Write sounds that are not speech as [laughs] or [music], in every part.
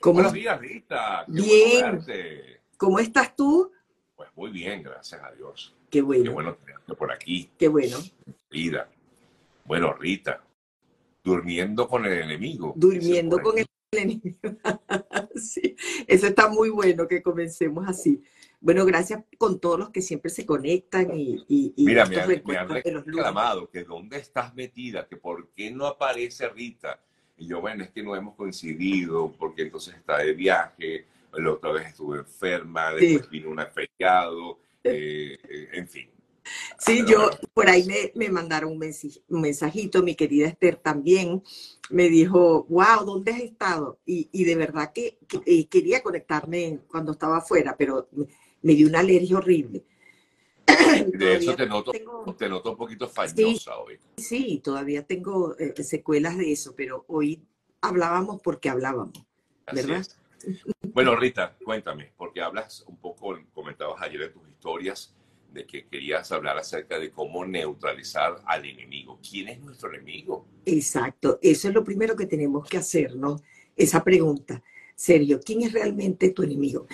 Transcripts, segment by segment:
¿Cómo? Buenos días, Rita. Qué Bien. bueno. ¿Cómo estás tú? Pues muy bien, gracias a Dios. Qué Qué bueno, bueno tenerte por aquí, qué bueno. Rita. Bueno, Rita, durmiendo con el enemigo. Durmiendo con el enemigo. [laughs] Sí, eso está muy bueno que comencemos así. Bueno, gracias con todos los que siempre se conectan y, y, y Mira, me han, me han reclamado que dónde estás metida, que por qué no aparece Rita. Y yo, bueno, es que no hemos coincidido, porque entonces está de viaje, la otra vez estuve enferma, Sí. después vino un afectado, eh, eh, en fin. Sí, Pero yo bueno, por ahí me, me mandaron un, mensajito, mi querida Esther también me dijo, wow, ¿dónde has estado? Y, y de verdad que, que, eh, quería conectarme cuando estaba afuera, pero me, me dio una alergia horrible. [coughs] de Todavía te noto, tengo- te noto un poquito fañosa hoy. Sí, todavía tengo eh, secuelas de eso, pero hoy hablábamos porque hablábamos, Así ¿verdad? es. Bueno, Rita, cuéntame, porque hablas un poco, comentabas ayer en tus historias, de que querías hablar acerca de cómo neutralizar al enemigo. ¿Quién es nuestro enemigo? Exacto, eso es lo primero que tenemos que hacernos, esa pregunta. Serio, ¿quién es realmente tu enemigo?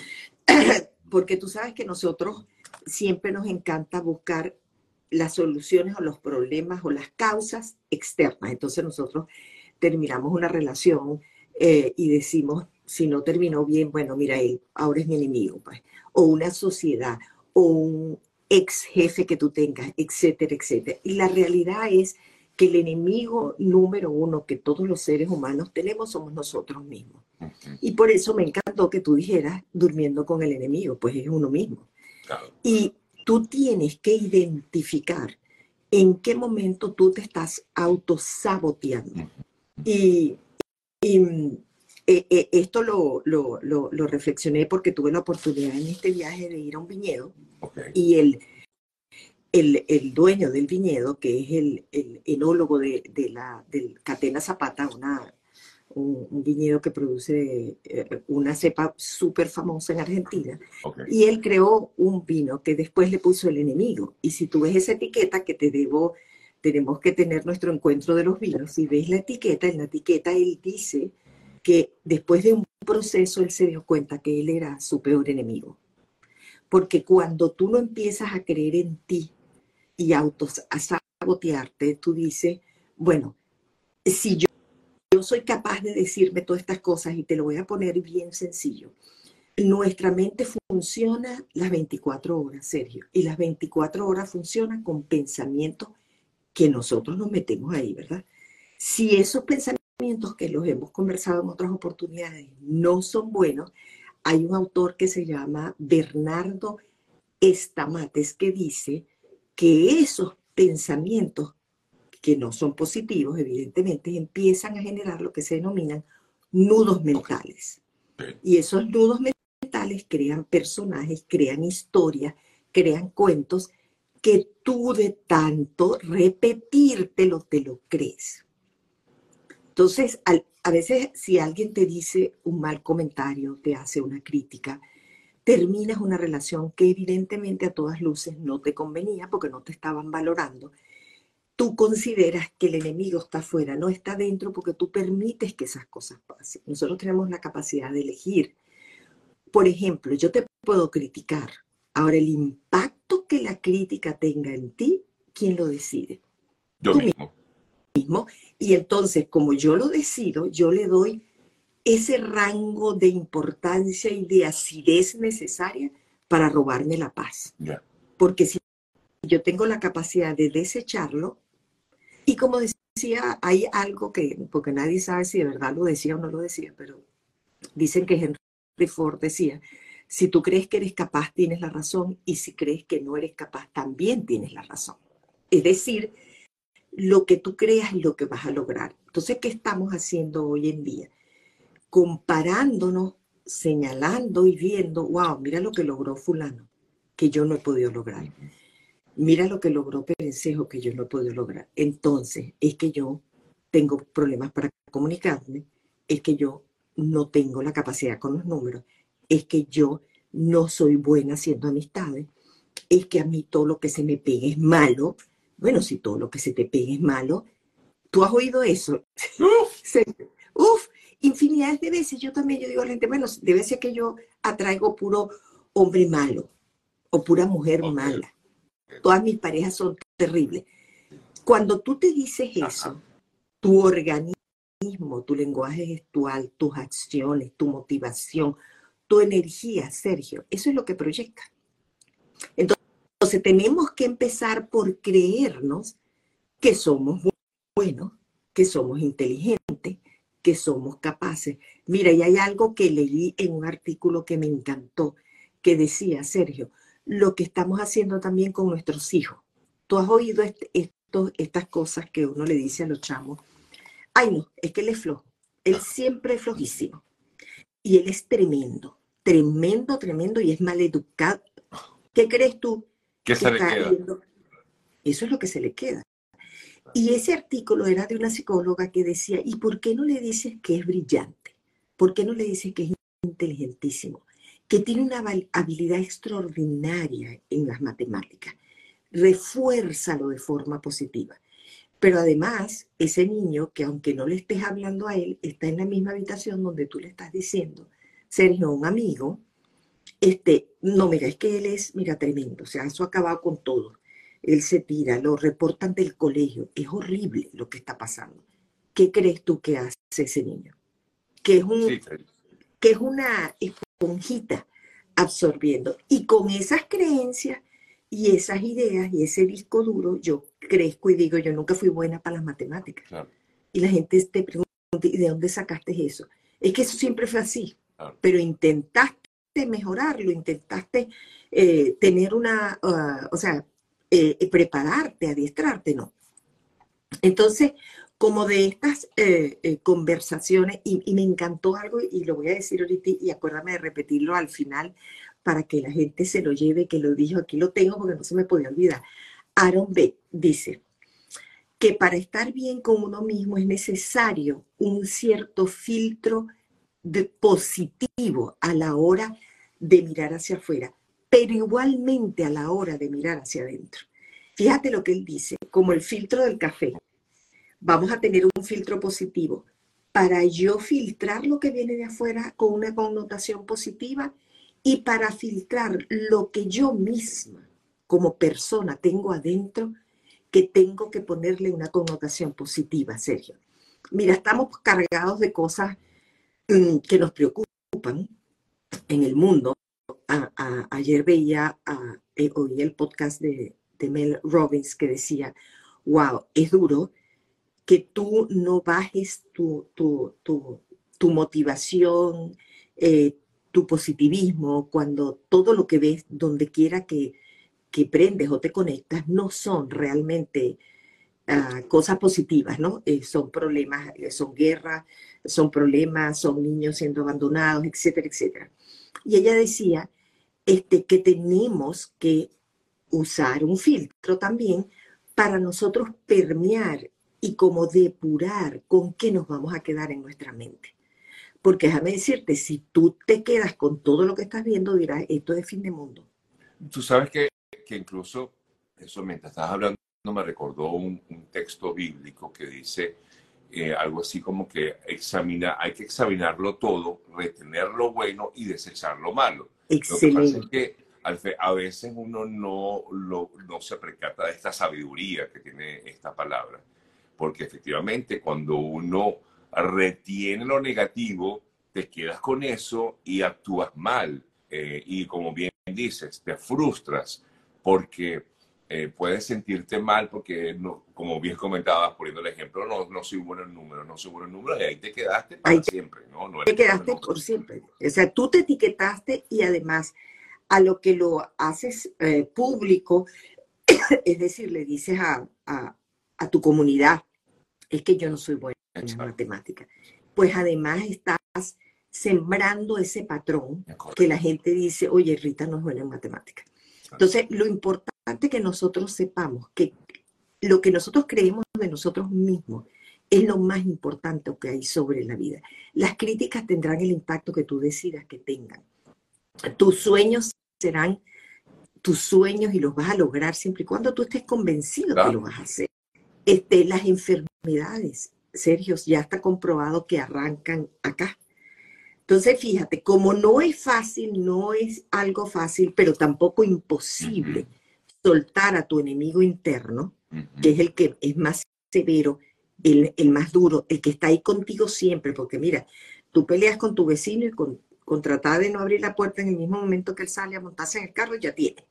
[coughs] Porque tú sabes que nosotros siempre nos encanta buscar las soluciones o los problemas o las causas externas. Entonces nosotros terminamos una relación eh, y decimos, si no terminó bien, bueno, mira, él ahora es mi enemigo, pues. O una sociedad, o un ex jefe que tú tengas, etcétera, etcétera. Y la realidad es que el enemigo número uno que todos los seres humanos tenemos somos nosotros mismos. Y por eso me encantó que tú dijeras durmiendo con el enemigo, pues es uno mismo. Y tú tienes que identificar en qué momento tú te estás autosaboteando. Y, y, mm, eh, eh, esto lo, lo, lo, lo reflexioné porque tuve la oportunidad en este viaje de ir a un viñedo y el, el, el dueño del viñedo, que es el, el enólogo de, de la del Catena Zapata, una, un, un viñedo que produce eh, una cepa súper famosa en Argentina, y él creó un vino que después le puso el enemigo. Y si tú ves esa etiqueta que te debo, tenemos que tener nuestro encuentro de los vinos, si ves la etiqueta, en la etiqueta él dice que después de un proceso él se dio cuenta que él era su peor enemigo. Porque cuando tú no empiezas a creer en ti y autos, a sabotearte, tú dices, bueno, si yo soy capaz de decirme todas estas cosas y te lo voy a poner bien sencillo, nuestra mente funciona las 24 horas, Sergio, y las 24 horas funcionan con pensamientos que nosotros nos metemos ahí, ¿verdad? Si esos pensamientos que los hemos conversado en otras oportunidades no son buenos, hay un autor que se llama Bernardo Estamates que dice que esos pensamientos que no son positivos, evidentemente, empiezan a generar lo que se denominan nudos mentales. Y esos nudos mentales crean personajes, crean historias, crean cuentos que tú de tanto repetírtelo te lo crees. Entonces, al- a veces si alguien te dice un mal comentario, te hace una crítica, terminas una relación que evidentemente a todas luces no te convenía porque no te estaban valorando, tú consideras que el enemigo está afuera, no está dentro porque tú permites que esas cosas pasen. Nosotros tenemos la capacidad de elegir. Por ejemplo, yo te puedo criticar. Ahora, el impacto que la crítica tenga en ti, ¿quién lo decide? Yo Tú mismo. mismo. Y entonces, como yo lo decido, yo le doy ese rango de importancia y de acidez necesaria para robarme la paz. Ya. Porque si yo tengo la capacidad de desecharlo, y como decía, hay algo que, porque nadie sabe si de verdad lo decía o no lo decía, pero dicen que Henry Ford decía, si tú crees que eres capaz, tienes la razón, y si crees que no eres capaz, también tienes la razón. Es decir, lo que tú creas es lo que vas a lograr. Entonces, ¿qué estamos haciendo hoy en día? Comparándonos, señalando y viendo, wow, mira lo que logró fulano, que yo no he podido lograr. Mira lo que logró Perencejo, que yo no podido lograr. Entonces, es que yo tengo problemas para comunicarme, es que yo no tengo la capacidad con los números, es que yo no soy buena haciendo amistades, es que a mí todo lo que se me pegue es malo. Bueno, si todo lo que se te pegue es malo, ¿tú has oído eso? Uf, [laughs] infinidades de veces yo también, yo digo a la gente, bueno, debe ser que yo atraigo puro hombre malo o pura mujer mala. Todas mis parejas son terribles. Cuando tú te dices eso, tu organismo, tu lenguaje gestual, tus acciones, tu motivación, tu energía, Sergio, eso es lo que proyecta. Entonces, tenemos que empezar por creernos que somos buenos, que somos inteligentes, que somos capaces. Mira, y hay algo que leí en un artículo que me encantó, que decía, Sergio, lo que estamos haciendo también con nuestros hijos. Tú has oído estas cosas que uno le dice a los chamos. Ay, no, es que él es flojo. Él siempre es flojísimo. Y él es tremendo, tremendo, tremendo y es maleducado. ¿Qué crees tú? ¿Qué se le queda? Eso es lo que se le queda. Y ese artículo era de una psicóloga que decía, ¿y por qué no le dices que es brillante? ¿Por qué no le dices que es inteligentísimo? Que tiene una habilidad extraordinaria en las matemáticas. Refuérzalo de forma positiva. Pero además, ese niño que aunque no le estés hablando a él, está en la misma habitación donde tú le estás diciendo, Sergio, un amigo, este, no, mira, es que él es, mira, tremendo, o sea, eso ha acabado con todo él se tira, lo reportan del colegio. Es horrible lo que está pasando. ¿Qué crees tú que hace ese niño? Que es, un, que es una esponjita absorbiendo. Y con esas creencias y esas ideas y ese disco duro, yo crezco y digo, yo nunca fui buena para las matemáticas. Y la gente te pregunta, ¿y de dónde sacaste eso? Es que eso siempre fue así. Pero intentaste mejorarlo, intentaste eh, tener una, uh, o sea, eh, prepararte, adiestrarte, no. Entonces, como de estas eh, conversaciones, y, me encantó algo, y lo voy a decir ahorita, y acuérdame de repetirlo al final, para que la gente se lo lleve, que lo dijo, aquí lo tengo porque no se me podía olvidar. Aaron B. dice que para estar bien con uno mismo es necesario un cierto filtro de positivo a la hora de mirar hacia afuera pero igualmente a la hora de mirar hacia adentro. Fíjate lo que él dice, como el filtro del café. Vamos a tener un filtro positivo para yo filtrar lo que viene de afuera con una connotación positiva y para filtrar lo que yo misma como persona tengo adentro que tengo que ponerle una connotación positiva, Sergio. Mira, estamos cargados de cosas mm, que nos preocupan en el mundo, ayer veía, eh, oí el podcast de, Mel Robbins que decía, wow, es duro que tú no bajes tu, tu, tu, motivación, eh, tu positivismo, cuando todo lo que ves, donde quiera que, que prendes o te conectas, no son realmente ah, cosas positivas, ¿no? Eh, son problemas, son guerras, son problemas, son niños siendo abandonados, etcétera, etcétera. Y ella decía este, que tenemos que usar un filtro también para nosotros permear y como depurar con qué nos vamos a quedar en nuestra mente. Porque déjame decirte, si tú te quedas con todo lo que estás viendo, dirás, esto es fin de mundo. Tú sabes que, que incluso, eso mientras estás hablando, me recordó un, un texto bíblico que dice eh, algo así como que examina, hay que examinarlo todo, retener lo bueno y desechar lo malo. Excelente. Lo que pasa es que a veces uno no, no se percata de esta sabiduría que tiene esta palabra, porque efectivamente cuando uno retiene lo negativo, te quedas con eso y actúas mal. Eh, y como bien dices, te frustras porque eh, puedes sentirte mal porque, no, como bien comentabas, poniendo el ejemplo, no, no soy bueno en números, no soy bueno en números, y ahí te quedaste para siempre, ¿no? no te quedaste por siempre. O sea, tú te etiquetaste y además a lo que lo haces eh, público, [coughs] es decir, le dices a, a, a, tu comunidad, es que yo no soy buena en matemática. Pues además estás sembrando ese patrón que la gente dice, oye, Rita no es buena en matemática. Entonces, lo importante que nosotros sepamos que lo que nosotros creemos de nosotros mismos es lo más importante que hay sobre la vida. Las críticas tendrán el impacto que tú decidas que tengan. Tus sueños serán tus sueños y los vas a lograr siempre y cuando tú estés convencido que lo vas a hacer. Este, las enfermedades Sergio, ya está comprobado que arrancan acá. Entonces, fíjate, como no es fácil, no es algo fácil, pero tampoco imposible soltar a tu enemigo interno, que es el que es más severo, el, el, más duro, el que está ahí contigo siempre, porque mira, tú peleas con tu vecino y con, con tratar de no abrir la puerta en el mismo momento que él sale a montarse en el carro, ya tiene.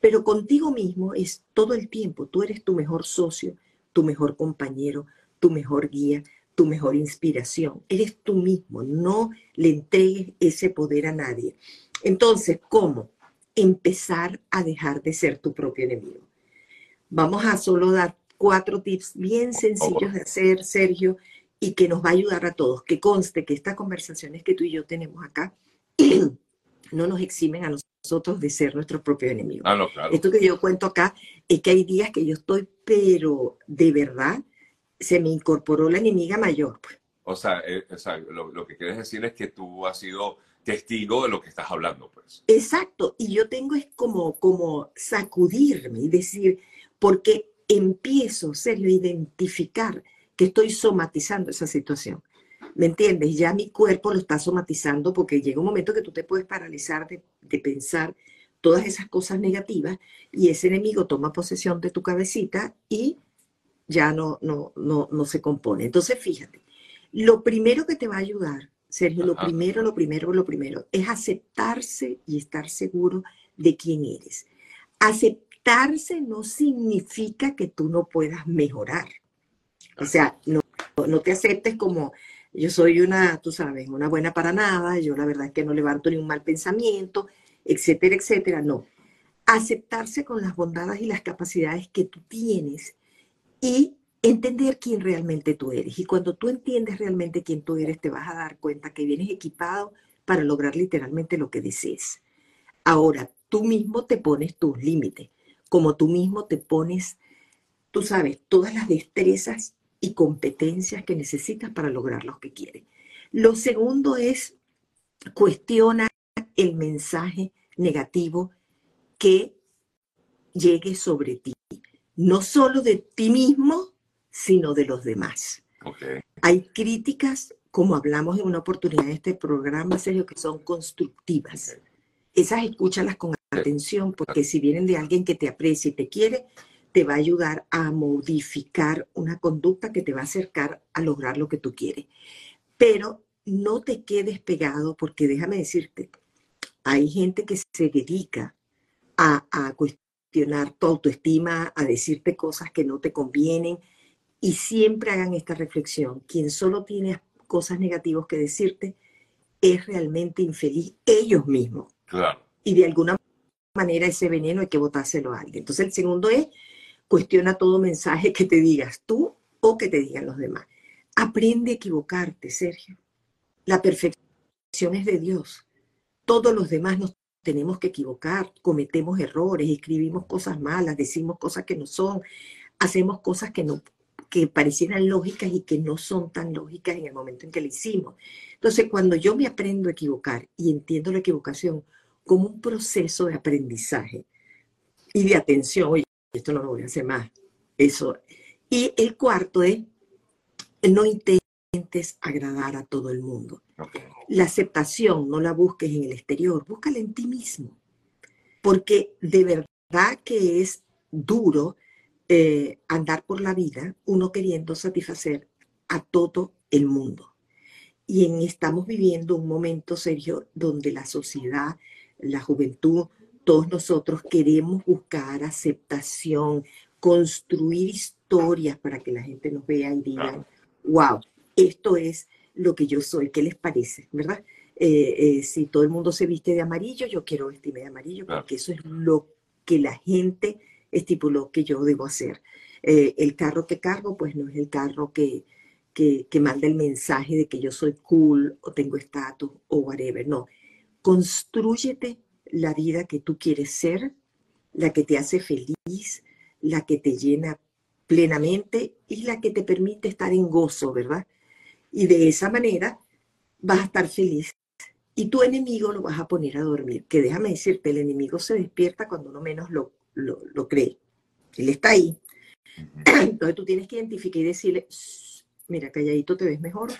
Pero contigo mismo es todo el tiempo, tú eres tu mejor socio, tu mejor compañero, tu mejor guía, tu mejor inspiración. Eres tú mismo, no le entregues ese poder a nadie. Entonces, ¿cómo? Empezar a dejar de ser tu propio enemigo. Vamos a solo dar cuatro tips bien sencillos de hacer, Sergio, y que nos va a ayudar a todos. Que conste que estas conversaciones que tú y yo tenemos acá [clears throat] no nos eximen a nosotros de ser nuestro propio enemigo. Ah, no, claro. Esto que yo cuento acá es que hay días que yo estoy, pero de verdad, se me incorporó la enemiga mayor. Pues. O sea, eh, lo, que quieres decir es que tú has sido testigo de lo que estás hablando, pues. Exacto, y yo tengo es como, como sacudirme y decir, porque empiezo, serio, a identificar que estoy somatizando esa situación. ¿Me entiendes? Ya mi cuerpo lo está somatizando porque llega un momento que tú te puedes paralizar de, de pensar todas esas cosas negativas y ese enemigo toma posesión de tu cabecita y ya no, no, no, no se compone. Entonces, fíjate, lo primero que te va a ayudar, Sergio, lo primero, lo primero, lo primero, es aceptarse y estar seguro de quién eres. Aceptarse no significa que tú no puedas mejorar. O sea, no, no te aceptes como yo soy una, tú sabes, una buena para nada, yo la verdad es que no levanto ni un mal pensamiento, etcétera, etcétera. No. Aceptarse con las bondades y las capacidades que tú tienes y entender quién realmente tú eres. Y cuando tú entiendes realmente quién tú eres, te vas a dar cuenta que vienes equipado para lograr literalmente lo que desees. Ahora, tú mismo te pones tus límites, como tú mismo te pones, tú sabes, todas las destrezas y competencias que necesitas para lograr lo que quieres. Lo segundo es cuestiona el mensaje negativo que llegue sobre ti no solo de ti mismo, sino de los demás. Hay críticas, como hablamos en una oportunidad de este programa, Sergio, que son constructivas. Esas escúchalas con atención, porque si vienen de alguien que te aprecia y te quiere, te va a ayudar a modificar una conducta que te va a acercar a lograr lo que tú quieres. Pero no te quedes pegado, porque déjame decirte, hay gente que se dedica a, a, tu autoestima, a decirte cosas que no te convienen y siempre hagan esta reflexión. Quien solo tiene cosas negativas que decirte es realmente infeliz ellos mismos. Claro. Y de alguna manera ese veneno hay que botárselo a alguien. Entonces el segundo es, cuestiona todo mensaje que te digas tú o que te digan los demás. Aprende a equivocarte, Sergio. La perfección es de Dios. Todos los demás nos tenemos que equivocar, cometemos errores, escribimos cosas malas, decimos cosas que no son, hacemos cosas que no que parecieran lógicas y que no son tan lógicas en el momento en que lo hicimos. Entonces, cuando yo me aprendo a equivocar y entiendo la equivocación como un proceso de aprendizaje y de atención, oye, esto no lo voy a hacer más, eso. Y el cuarto es, no intentes agradar a todo el mundo. La aceptación no la busques en el exterior, búscala en ti mismo. Porque de verdad que es duro eh, andar por la vida uno queriendo satisfacer a todo el mundo. Y en, estamos viviendo un momento, Sergio, donde la sociedad, la juventud, todos nosotros queremos buscar aceptación, construir historias para que la gente nos vea y diga, wow, esto es lo que yo soy. ¿Qué les parece? ¿Verdad? Eh, eh, si todo el mundo se viste de amarillo, yo quiero vestirme de amarillo, porque eso es lo que la gente estipuló que yo debo hacer. Eh, el carro que cargo, pues no es el carro que, que, que manda el mensaje de que yo soy cool o tengo estatus o whatever. No, construyete la vida que tú quieres ser, la que te hace feliz, la que te llena plenamente y la que te permite estar en gozo, ¿verdad? Y de esa manera vas a estar feliz. Y tu enemigo lo vas a poner a dormir. Que déjame decirte, el enemigo se despierta cuando uno menos lo, lo, cree. Él está ahí. Entonces tú tienes que identificar y decirle, Mira, calladito te ves mejor.